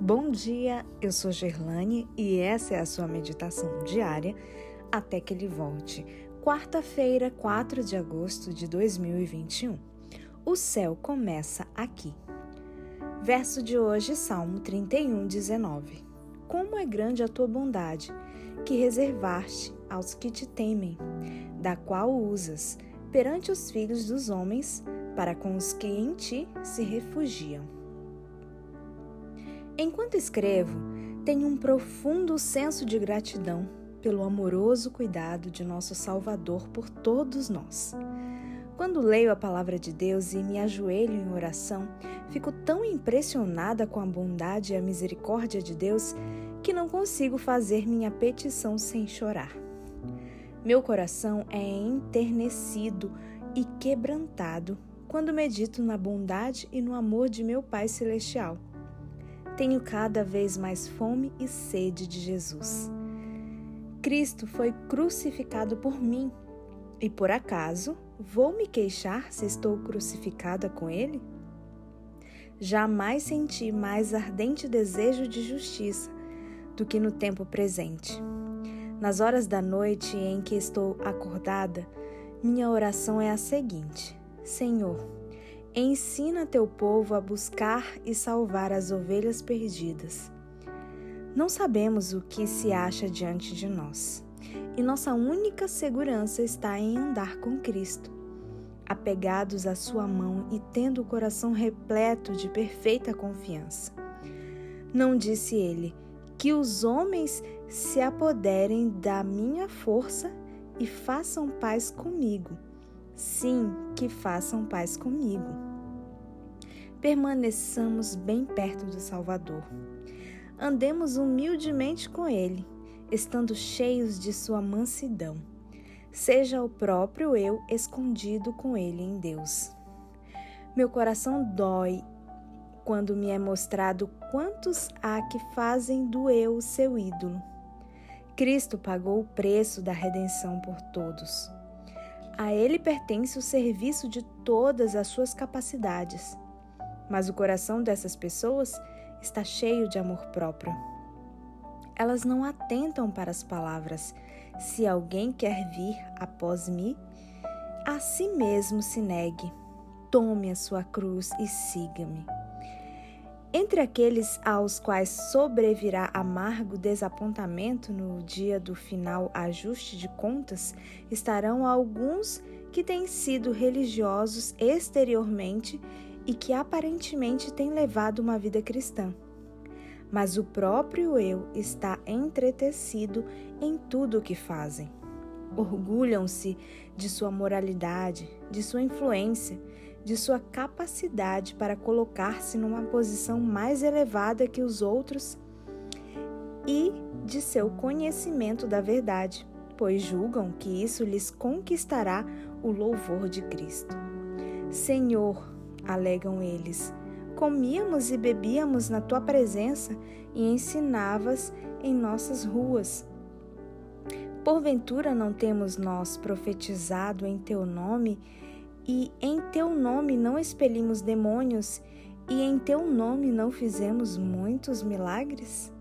Bom dia, eu sou Gerlane e essa é a sua meditação diária até que ele volte. Quarta-feira, 4 de agosto de 2021. O céu começa aqui. Verso de hoje, Salmo 31, 19. Como é grande a tua bondade, que reservaste aos que te temem, da qual usas perante os filhos dos homens, para com os que em ti se refugiam. Enquanto escrevo, tenho um profundo senso de gratidão pelo amoroso cuidado de nosso Salvador por todos nós. Quando leio a palavra de Deus e me ajoelho em oração, fico tão impressionada com a bondade e a misericórdia de Deus que não consigo fazer minha petição sem chorar. Meu coração é enternecido e quebrantado quando medito na bondade e no amor de meu Pai Celestial tenho cada vez mais fome e sede de Jesus. Cristo foi crucificado por mim e por acaso vou me queixar se estou crucificada com Ele? Jamais senti mais ardente desejo de justiça do que no tempo presente. Nas horas da noite em que estou acordada, minha oração é a seguinte: Senhor, Ensina teu povo a buscar e salvar as ovelhas perdidas. Não sabemos o que se acha diante de nós, e nossa única segurança está em andar com Cristo, apegados à Sua mão e tendo o coração repleto de perfeita confiança. Não disse ele que os homens se apoderem da minha força e façam paz comigo. Sim, que façam paz comigo permaneçamos bem perto do Salvador. Andemos humildemente com Ele, estando cheios de Sua mansidão. Seja o próprio eu escondido com Ele em Deus. Meu coração dói quando me é mostrado quantos há que fazem do eu seu ídolo. Cristo pagou o preço da redenção por todos. A Ele pertence o serviço de todas as suas capacidades mas o coração dessas pessoas está cheio de amor próprio. Elas não atentam para as palavras: se alguém quer vir após mim, a si mesmo se negue, tome a sua cruz e siga-me. Entre aqueles aos quais sobrevirá amargo desapontamento no dia do final ajuste de contas, estarão alguns que têm sido religiosos exteriormente e que aparentemente têm levado uma vida cristã. Mas o próprio eu está entretecido em tudo o que fazem. Orgulham-se de sua moralidade, de sua influência, de sua capacidade para colocar-se numa posição mais elevada que os outros e de seu conhecimento da verdade, pois julgam que isso lhes conquistará o louvor de Cristo. Senhor, alegam eles. Comíamos e bebíamos na tua presença e ensinavas em nossas ruas. Porventura não temos nós profetizado em teu nome, e em teu nome não expelimos demônios, e em teu nome não fizemos muitos milagres?